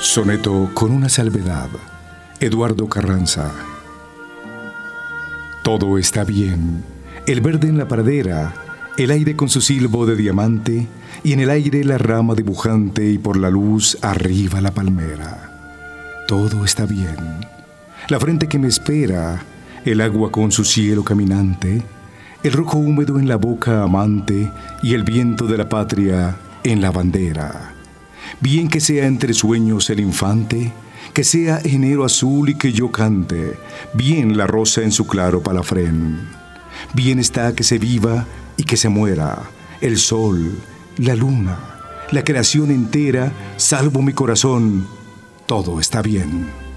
Soneto con una salvedad. Eduardo Carranza. Todo está bien. El verde en la pradera, el aire con su silbo de diamante, y en el aire la rama dibujante y por la luz arriba la palmera. Todo está bien. La frente que me espera, el agua con su cielo caminante, el rojo húmedo en la boca amante y el viento de la patria en la bandera. Bien que sea entre sueños el infante, que sea enero azul y que yo cante, bien la rosa en su claro palafrén. Bien está que se viva y que se muera, el sol, la luna, la creación entera, salvo mi corazón, todo está bien.